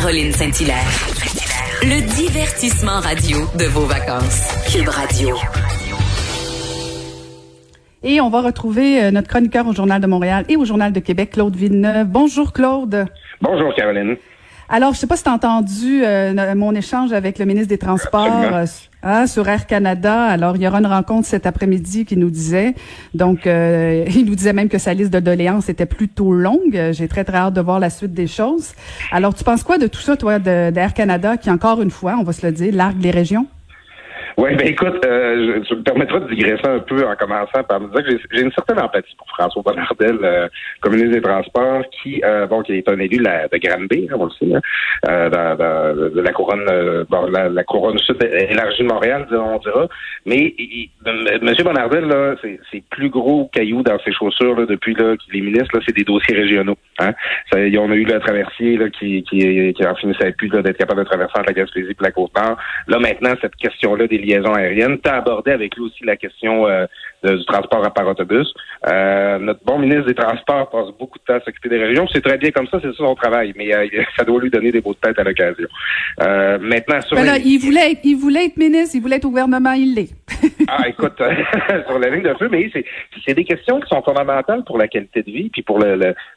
Caroline Saint-Hilaire. Le divertissement radio de vos vacances. Cube Radio. Et on va retrouver euh, notre chroniqueur au Journal de Montréal et au Journal de Québec, Claude Villeneuve. Bonjour Claude. Bonjour Caroline. Alors, je sais pas si tu as entendu euh, mon échange avec le ministre des Transports euh, hein, sur Air Canada. Alors, il y aura une rencontre cet après-midi qui nous disait, donc, il nous disait même que sa liste de doléances était plutôt longue. J'ai très, très hâte de voir la suite des choses. Alors, tu penses quoi de tout ça, toi, d'Air Canada, qui, encore une fois, on va se le dire, largue les régions? Oui, ben écoute, euh, je, me permettrai de digresser un peu en commençant par me dire que j'ai une certaine empathie pour François Bonnardel, euh, communiste des Transports, qui euh, bon, qui est un élu de, la, de Granby, hein, on le sait, hein, euh, dans, de la couronne euh, bon, la, couronne sud élargie de Montréal, on dira. Mais M. Bonnardel, là, c'est plus gros caillou dans ses chaussures là, depuis là qu'il est ministre, là, c'est des dossiers régionaux. Hein. Ça, on a eu le traversier là, qui, qui, qui en finissait plus d'être capable de traverser entre la Gaspésie et la Côte-Nord. Là, maintenant, cette question-là des liaison aérienne. Tu as abordé avec lui aussi la question euh, du transport par autobus. Euh, notre bon ministre des Transports passe beaucoup de temps à s'occuper des régions. C'est très bien comme ça, c'est ça son travail, mais euh, ça doit lui donner des beaux de tête à l'occasion. maintenant, sur ben il, voulait être, il voulait être ministre, il voulait être au gouvernement, il l'est. ah, écoute, sur la ligne de feu, mais c'est des questions qui sont fondamentales pour la qualité de vie, puis pour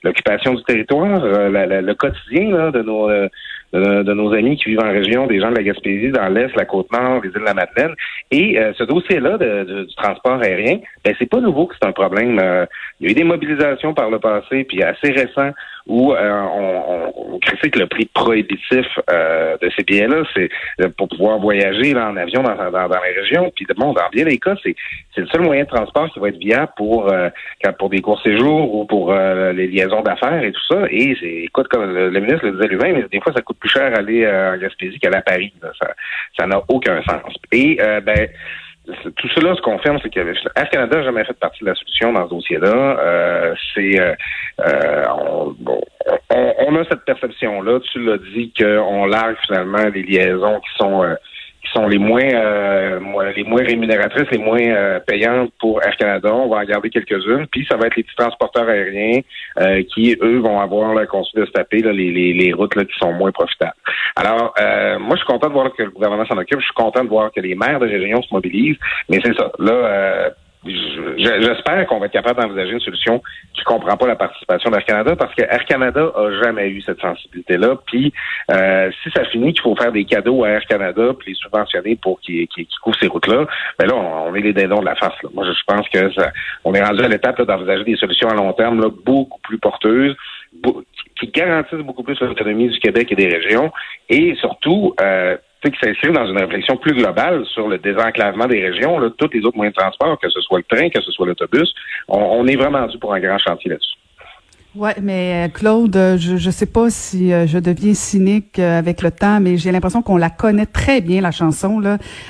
l'occupation du territoire, le quotidien de nos de, nos amis qui vivent en région, des gens de la Gaspésie, dans l'Est, la Côte-Nord, les îles de la Madeleine. Et euh, ce dossier-là du transport aérien, ben, c'est pas nouveau que c'est un problème. Euh, il y a eu des mobilisations par le passé, puis assez récent, où euh, on, on, critique le prix prohibitif euh, de ces billets-là, c'est euh, pour pouvoir voyager là, en avion dans, dans, dans les régions. Puis bon, dans bien des cas, c'est le seul moyen de transport qui va être viable pour pour des courts séjours ou pour les liaisons d'affaires et tout ça. Et écoute, comme le, ministre le disait lui-même, mais des fois ça coûte plus cher aller en Gaspésie qu'aller à Paris. Ça n'a aucun sens. Et ben tout cela se confirme, c'est que Air Canada n'a jamais fait partie de la solution dans ce dossier-là. Euh, c'est euh, euh on, on, a cette perception-là. Tu l'as dit qu'on largue finalement des liaisons qui sont euh, qui sont les moins euh, les moins rémunératrices, les moins euh, payantes pour Air Canada. On va en garder quelques-unes. Puis ça va être les petits transporteurs aériens euh, qui, eux, vont avoir le conçu de se taper les, les, les, routes là, qui sont moins profitables. Alors, moi, je suis content de voir que le gouvernement s'en occupe. Je suis content de voir que les maires de région se mobilisent. Mais c'est ça. Là, J'espère qu'on va être capable d'envisager une solution qui comprend pas la participation d'Air Canada parce que Air Canada a jamais eu cette sensibilité-là. Puis euh, si ça finit qu'il faut faire des cadeaux à Air Canada puis les subventionner pour qu'ils qu couvrent ces routes-là, ben là, on, est les dindons de la face. Moi, je pense que ça, on est rendu à l'étape d'envisager des solutions à long terme là, beaucoup plus porteuses, qui garantissent beaucoup plus l'autonomie du Québec et des régions et surtout euh, qui s'inscrit dans une réflexion plus globale sur le désenclavement des régions, là, tous les autres moyens de transport, que ce soit le train, que ce soit l'autobus. On, est vraiment dû pour un grand chantier là-dessus. Ouais, mais euh, Claude, euh, je ne sais pas si euh, je deviens cynique avec le temps, mais j'ai l'impression qu'on la connaît très bien la chanson.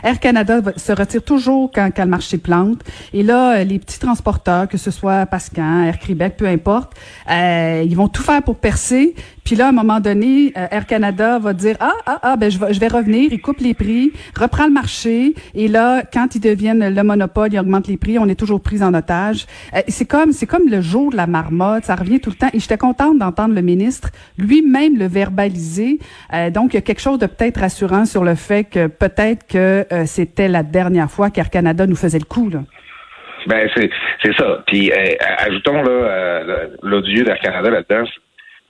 Air Canada se retire toujours quand, quand le marché plante. Et là, les petits transporteurs, que ce soit Pascan, Air Québec, peu importe, ils vont tout faire pour percer. Puis là, à un moment donné, Air Canada va dire ah ah ah ben je vais, je vais revenir, il coupe les prix, reprend le marché. Et là, quand ils deviennent le monopole, ils augmentent les prix, on est toujours pris en otage. c'est comme c'est comme le jour de la marmotte, ça revient tout temps. Et j'étais contente d'entendre le ministre lui-même le verbaliser. Euh, donc, il y a quelque chose de peut-être rassurant sur le fait que peut-être que euh, c'était la dernière fois qu'Air Canada nous faisait le coup. Là. Ben c'est c'est ça. Puis euh, ajoutons là l'odieux d'Air Canada là-dedans.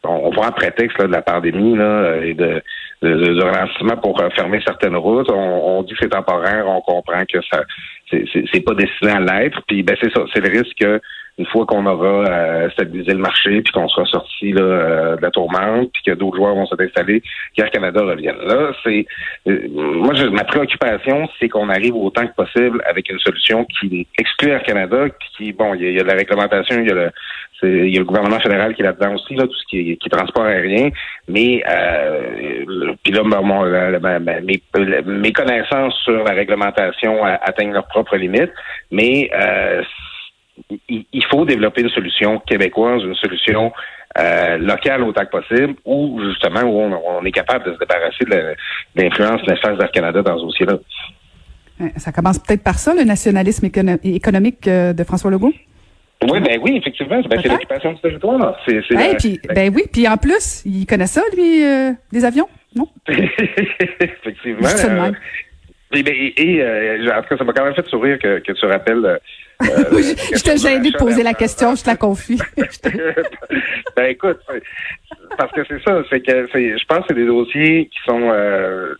On, voit un prétexte là, de la pandémie là, et de, de, ralentissement pour fermer certaines routes. On, on dit que c'est temporaire, on comprend que ça c'est pas destiné à l'être. Puis ben c'est ça, c'est le risque que une fois qu'on aura euh, stabilisé le marché, puis qu'on sera sorti là, euh, de la tourmente, puis que d'autres joueurs vont s'installer, qu'Air Canada revienne. Là, c'est euh, moi je, ma préoccupation, c'est qu'on arrive autant que possible avec une solution qui exclut Air Canada, qui bon, il y, a, de la réglementation, il y a le il y a le gouvernement fédéral qui est là-dedans aussi, là, tout ce qui est, qui transport aérien. Mais euh, puis là, mon, mes, mes, connaissances sur la réglementation atteignent leurs propres limites. Mais euh, il, faut développer une solution québécoise, une solution euh, locale autant que possible, ou justement où on, est capable de se débarrasser de l'influence néfaste d'Air Canada dans ce dossier-là. Ça commence peut-être par ça, le nationalisme économique euh, de François Legault? Oui, ben oui, effectivement. Ben, c'est l'occupation du territoire. C'est, puis, ben oui, puis en plus, il connaît ça, lui, euh, des avions, non? effectivement. Euh, et, ben, et, en tout cas, ça m'a quand même fait sourire que, que tu rappelles euh, je te gêné de poser la question, je te la confie. ben écoute, parce que c'est ça, c'est que je pense que c'est des dossiers qui sont euh, euh,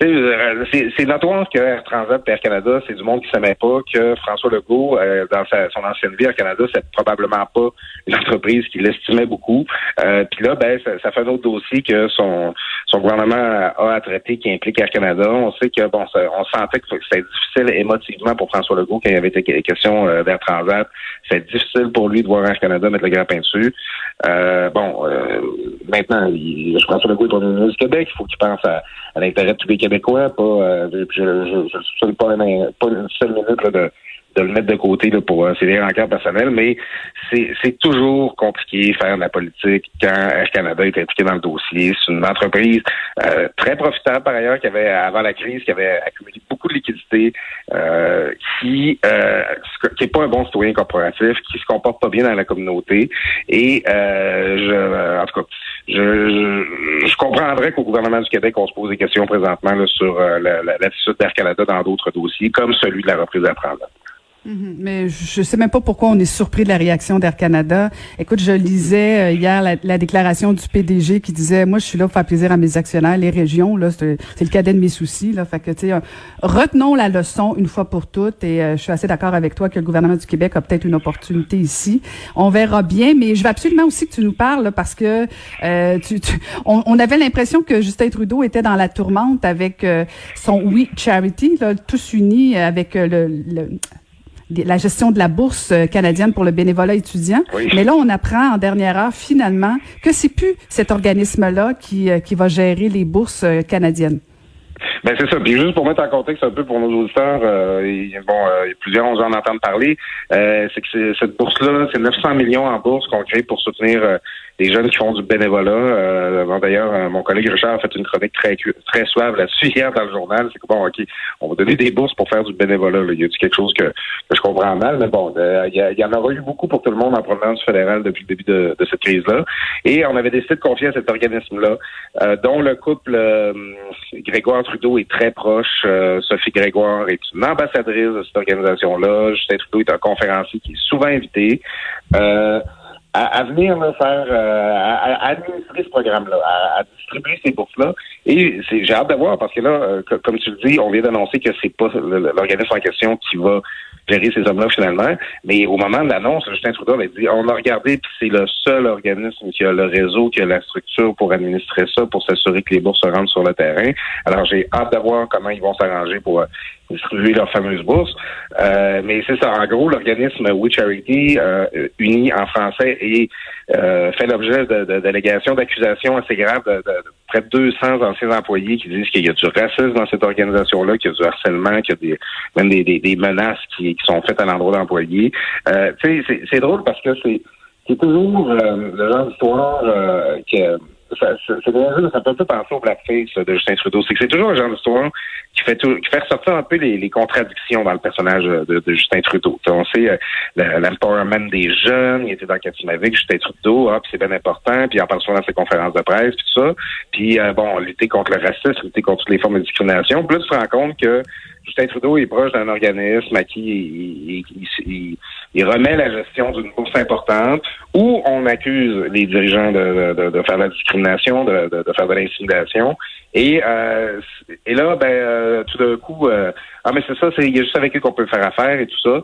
c'est notoire que Air Transat Air Canada, c'est du monde qui ne savait pas que François Legault, euh, dans sa, son ancienne vie, Air Canada, c'est probablement pas une entreprise qu'il estimait beaucoup. Euh, Puis là, ben, ça, fait un autre dossier que son, son gouvernement a à traiter qui implique Air Canada. On sait que bon, on sentait que c'était difficile émotivement pour François Legault quand il y avait été question euh, d'Air Transat. C'est difficile pour lui de voir Air Canada mettre le grappin dessus. Euh, bon, maintenant, il, François Legault est premier ministre du Québec. Il faut qu'il pense à, à l'intérêt de tous les québécois, pas, euh, je ne suis pas, pas une seule minute de, le mettre de côté là, pour euh, ses rencarts personnels, mais c'est toujours compliqué faire de la politique quand Air Canada est impliqué dans le dossier. C'est une entreprise euh, très profitable par ailleurs qui avait avant la crise, qui avait accumulé beaucoup de liquidités, euh, qui euh, qui est pas un bon citoyen corporatif, qui se comporte pas bien dans la communauté. Et euh, je, en tout cas, je, je, comprendrais qu'au gouvernement du Québec, on se pose des questions présentement là, sur euh, l'attitude d'Air Canada dans d'autres dossiers, comme celui de la reprise à prendre. Mhm. Mais je sais même pas pourquoi on est surpris de la réaction d'Air Canada. Écoute, je lisais euh, hier la, déclaration du PDG qui disait moi je suis là pour faire plaisir à mes actionnaires, les régions là, c'est le cadet de mes soucis là. Fait que tu sais, euh, retenons la leçon une fois pour toutes. Et euh, je suis assez d'accord avec toi que le gouvernement du Québec a peut-être une opportunité ici. On verra bien, mais je veux absolument aussi que tu nous parles parce que tu, on, avait l'impression que Justin Trudeau était dans la tourmente avec son Oui Charity, là, tous unis avec le, le la gestion de la bourse euh, canadienne pour le bénévolat étudiant. Mais là, on apprend en dernière heure finalement que c'est plus cet organisme-là qui, euh, qui va gérer les bourses euh, canadiennes. Ben c'est ça. Puis juste pour mettre en contexte un peu pour nos auditeurs, euh, bon, euh, plusieurs ont en entendre parler, euh, c'est que cette bourse-là, c'est 900 millions en bourse qu'on crée pour soutenir euh, les jeunes qui font du bénévolat. Euh, D'ailleurs, mon collègue Richard a fait une chronique très très suave là-dessus hier dans le journal. C'est que bon, ok, on va donner des bourses pour faire du bénévolat. Là. Il y a quelque chose que, que je comprends mal, mais bon, il y, en aura eu beaucoup pour tout le monde en provenance fédérale depuis le début de, de cette crise-là. Et on avait décidé de confier à cet organisme-là, dont le couple Grégoire Trudeau est très proche. Euh, Sophie Grégoire est une ambassadrice de cette organisation-là. Justin Trudeau est un conférencier qui est souvent invité. Euh, à, venir faire, euh, à, administrer ce programme-là, à, distribuer ces bourses-là. Et j'ai hâte de voir parce que là, comme tu le dis, on vient d'annoncer que c'est pas l'organisme en question qui va gérer ces hommes-là finalement. Mais au moment de l'annonce, Justin Trudeau avait dit on a regardé, puis c'est le seul organisme qui a le réseau, qui a la structure pour administrer ça, pour s'assurer que les bourses se rendent sur le terrain. Alors j'ai hâte de voir comment ils vont s'arranger pour euh, distribuer leur fameuse bourse. Euh, mais c'est ça, en gros, l'organisme We Charity, euh, uni en français, et euh, fait l'objet d'allégations, de, d'accusations assez graves de, de, près de 200 anciens employés qui disent qu'il y a du racisme dans cette organisation-là, qu'il y a du harcèlement, qu'il y a des, même des, des, menaces qui, qui, sont faites à l'endroit d'employés. Euh, c'est drôle parce que c'est toujours euh, le genre d'histoire euh, que ça, ça, ça, ça peut un peu penser au blackface de Justin Trudeau. C'est que c'est toujours un genre d'histoire fait tout, qui fait ressortir un peu les, les contradictions dans le personnage de, de Justin Trudeau. on sait euh, l'empowerment des jeunes, il était dans avec Justin Trudeau, ah, c'est bien important, puis il en parle souvent dans ses conférences de presse, puis tout ça. Puis euh, bon, lutter contre le racisme, lutter contre toutes les formes de discrimination. Là, tu te rends compte que Justin Trudeau est proche d'un organisme à qui il, remet la gestion d'une bourse importante où on accuse les dirigeants de, faire de la discrimination, de, faire de l'intimidation. Et, euh, et là, ben, euh, tout d'un coup, euh, ah mais c'est ça, c'est il y a juste avec eux qu'on peut faire affaire et tout ça.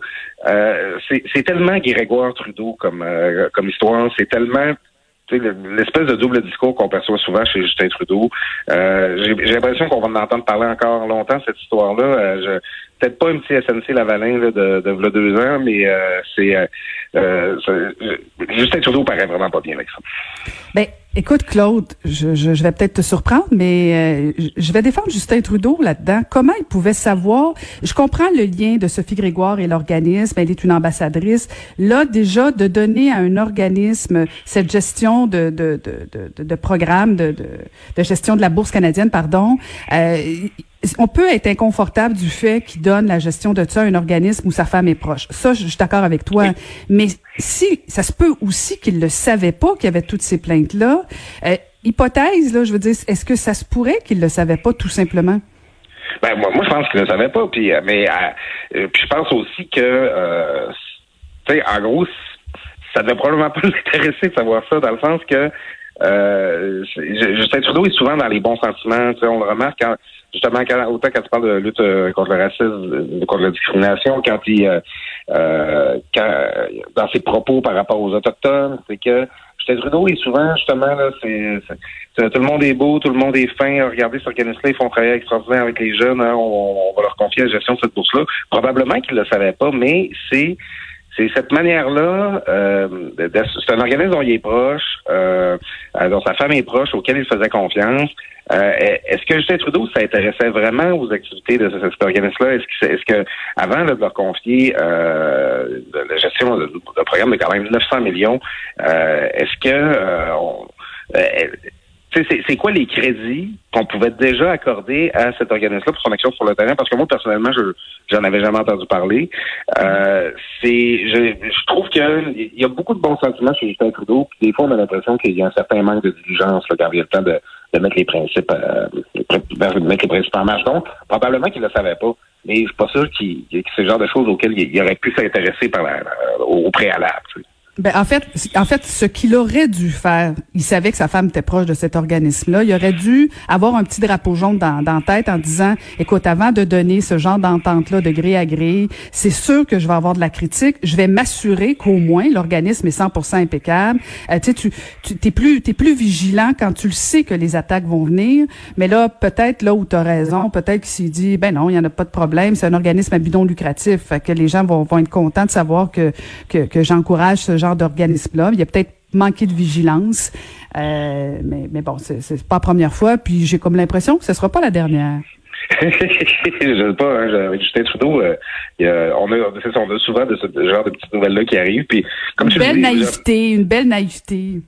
c'est tellement Grégoire Trudeau comme comme histoire, c'est tellement l'espèce de double discours qu'on perçoit souvent chez Justin Trudeau. Euh, j'ai l'impression qu'on va en entendre parler encore longtemps, cette histoire-là. Euh, peut-être pas un petit SNC Lavalin là, de, de, deux ans, mais euh, c'est euh, Justin Trudeau paraît vraiment pas bien avec ça. Ben, écoute, Claude, je, je, vais peut-être te surprendre, mais euh, je vais défendre Justin Trudeau là-dedans. Comment il pouvait savoir? Je comprends le lien de Sophie Grégoire et l'organisme. Elle est une ambassadrice. Là, déjà, de donner à un organisme cette gestion de, de, de, de, de programme, de, de, de, gestion de la Bourse canadienne, pardon, euh, on peut être inconfortable du fait qu'il donne la gestion de ça à un organisme où sa femme est proche. Ça, je, suis d'accord avec toi. Mais si ça se peut aussi qu'il ne savait pas qu'il y avait toutes ces plaintes-là, euh, hypothèse, là, je veux dire, est-ce que ça se pourrait qu'il le savait pas tout simplement? Ben moi, moi je pense qu'il ne le savait pas. Puis, euh, mais euh, puis je pense aussi que, tu sais, en gros, ça ne devait probablement pas l'intéresser de savoir ça, dans le sens que euh, Justin Trudeau est souvent dans les bons sentiments. On le remarque quand justement, quand, autant quand tu parles de lutte euh, contre le racisme, euh, contre la discrimination, quand il, euh, euh, quand, dans ses propos par rapport aux autochtones, c'est que Justin Trudeau est souvent justement là, c'est, tout le monde est beau, tout le monde est fin. Regardez ce organisme-là, ils font travailler extraordinaire avec les jeunes. Hein, on, va leur confier la gestion de cette bourse-là. Probablement qu'ils le savaient pas, mais c'est c'est cette manière-là, euh, c'est un organisme dont il est proche, euh, dont sa femme est proche, auquel il faisait confiance. Euh, est-ce que Justin Trudeau s'intéressait vraiment aux activités de cet organisme-là? Est-ce que, est-ce que avant de leur confier euh, la gestion d'un programme de quand même 900 millions, euh, est-ce que euh, on, c'est quoi les crédits qu'on pouvait déjà accorder à cet organisme-là pour son action sur le terrain? Parce que moi, personnellement, je j'en avais jamais entendu parler. Euh, c'est, je, je, trouve qu'il y a beaucoup de bons sentiments chez Justin Trudeau. Puis des fois, on a l'impression qu'il y a un certain manque de diligence là, quand il y a le temps de, de mettre les principes, euh, de mettre les principes en marche. Donc, probablement qu'il ne le savait pas. Mais je suis pas sûr qu'il, que c'est le genre de choses auxquelles il, aurait pu s'intéresser par au préalable. Ben, en fait, en fait, ce qu'il aurait dû faire, il savait que sa femme était proche de cet organisme-là. Il aurait dû avoir un petit drapeau jaune dans, dans tête en disant, écoute, avant de donner ce genre d'entente-là de gré à gré, c'est sûr que je vais avoir de la critique. Je vais m'assurer qu'au moins l'organisme est 100% impeccable. Euh, tu sais, tu, t'es plus, t'es plus vigilant quand tu le sais que les attaques vont venir. Mais là, peut-être là où tu as raison, peut-être qu'il s'est dit, ben non, il y en a pas de problème. C'est un organisme à bidon lucratif, fait que les gens vont, vont être contents de savoir que que, que j'encourage ce genre genre d'organisme-là. Il y a peut-être manqué de vigilance, euh, mais, mais bon, c'est pas la première fois. Puis j'ai comme l'impression que ce sera pas la dernière. je sais pas, hein, avec Justin Trudeau, euh, on, a, on a souvent de ce genre de petites nouvelles-là qui arrivent. Puis, comme une belle naïveté, une belle naïveté.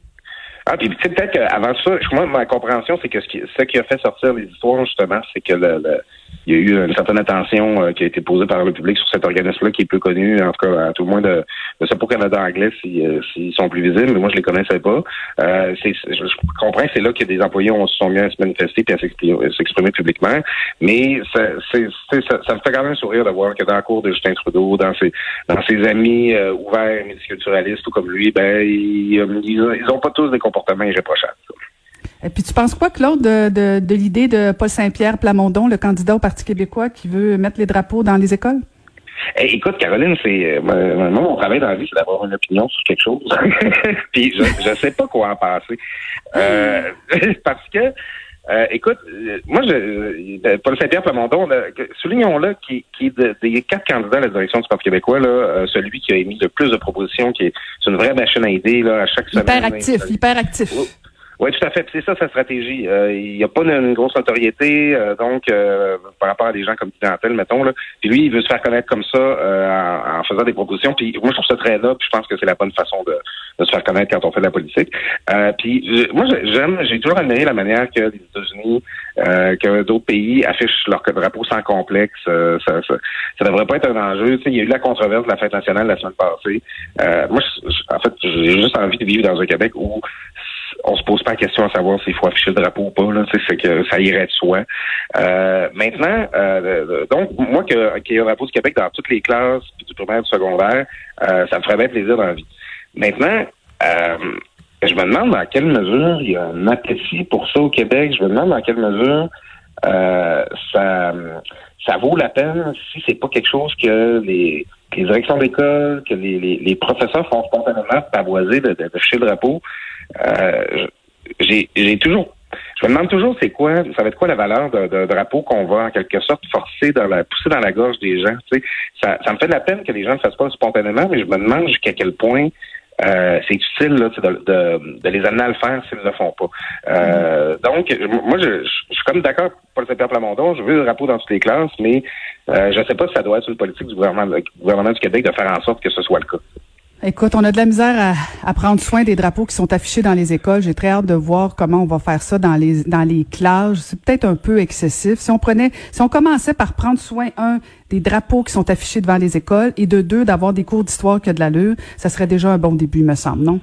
Ah, puis peut-être qu'avant ça, moi, ma compréhension, c'est que ce qui, ce qui a fait sortir les histoires, justement, c'est que le, le il y a eu une certaine attention euh, qui a été posée par le public sur cet organisme-là qui est peu connu, en tout cas, à tout le moins de, de pour Canada anglais euh, s'ils sont plus visibles, mais moi je les connaissais pas. Euh, c'est, je, comprends c'est là que des employés ont, se sont mis à se manifester et à s'exprimer, publiquement, mais ça, c'est, ça, ça, me fait quand même sourire de voir que dans le cours de Justin Trudeau, dans ses, dans ses amis euh, ouverts, multiculturalistes ou comme lui, ben ils, ils, ont pas tous des comportements irréprochables. Et puis tu penses quoi, Claude, de, de, de l'idée de Paul Saint-Pierre Plamondon, le candidat au Parti québécois qui veut mettre les drapeaux dans les écoles? Eh, écoute, Caroline, c'est euh, moi, mon travail dans la vie, c'est d'avoir une opinion sur quelque chose. puis je ne sais pas quoi en penser. Euh, parce que euh, écoute, moi, je, Paul Saint-Pierre Plamondon, soulignons-le, qui, qui des quatre candidats à la direction du Parti québécois, là, celui qui a émis le plus de propositions, qui est, une vraie machine à là, à chaque semaine. Hyper actif, hyper actif. Oui, tout à fait. C'est ça sa stratégie. Euh, il n'y a pas une, grosse notoriété, euh, donc euh, par rapport à des gens comme Pidentel, mettons. Là. Puis lui, il veut se faire connaître comme ça en, en, faisant des propositions. Puis moi, je trouve ça très noble. Je pense que c'est la bonne façon de, de, se faire connaître quand on fait de la politique. puis moi, j'aime, j'ai toujours admiré la manière que les États-Unis, que d'autres pays affichent leur drapeau sans complexe. ça, ça, ça, devrait pas être un enjeu. Il y a eu la controverse de la fête nationale la semaine passée. moi, en fait, j'ai juste envie de vivre dans un Québec où on se pose pas la question à savoir s'il faut afficher le drapeau ou pas. Là, c'est que ça irait de soi. Euh, maintenant, euh, donc moi qu'il y ait un drapeau du Québec dans toutes les classes du primaire du secondaire, euh, ça me ferait bien plaisir dans la vie. Maintenant, je me demande dans quelle mesure il y a un appétit pour ça au Québec. Je me demande dans quelle mesure ça ça vaut la peine si c'est pas quelque chose que les, les directions d'école, que les, les, les, professeurs font spontanément pavoiser de, de, de le drapeau. Euh, j'ai toujours je me demande toujours c'est quoi, ça va être quoi la valeur d'un drapeau qu'on va en quelque sorte forcer dans la pousser dans la gorge des gens. Tu sais, ça, ça me fait de la peine que les gens ne fassent pas spontanément, mais je me demande jusqu'à quel point euh, c'est utile là, de, de, de, les amener à le faire s'ils ne le font pas. Euh, donc, moi, je, je, suis comme d'accord, Paul Saint-Pierre Plamondon, je veux le drapeau dans toutes les classes, mais euh, je ne sais pas si ça doit être une politique du gouvernement, du gouvernement du Québec de faire en sorte que ce soit le cas. Écoute, on a de la misère à, prendre soin des drapeaux qui sont affichés dans les écoles. J'ai très hâte de voir comment on va faire ça dans les dans les classes. C'est peut-être un peu excessif. Si on prenait, si on commençait par prendre soin un des drapeaux qui sont affichés devant les écoles et de deux d'avoir des cours d'histoire qui a de l'allure, ça serait déjà un bon début, me semble, non?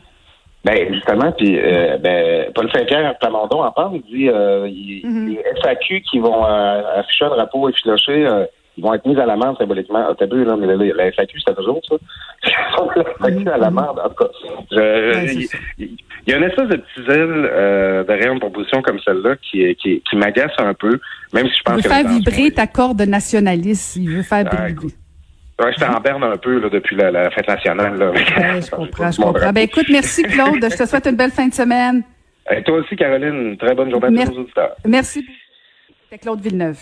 Ben justement, puis euh, ben, Paul Saint-Pierre Plamondon en parle. Il dit euh, il, mm-hmm. les FAQ qui vont euh, afficher un drapeau effiloché ils vont être mis à l'amende symboliquement. Ah, t'as vu, là, mais la, la FAQ, c'était toujours ça. La FAQ à l'amende. En tout cas, il, y a une espèce de petit zèle euh, derrière une proposition comme celle-là qui, qui, qui m'agace un peu, même si je pense il veut faire vibrer ta corde nationaliste. Il veut faire ah, vibrer. Ouais, je t'en berne un peu là, depuis la, la fête nationale. Là. Ouais, je comprends, je comprends. Ben, écoute, merci Claude. je te souhaite une belle fin de semaine. Et toi aussi, Caroline, très bonne journée à tous nos auditeurs. Merci. C'est Claude Villeneuve.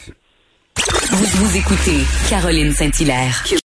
Vous, vous écoutez Caroline Saint-Hilaire.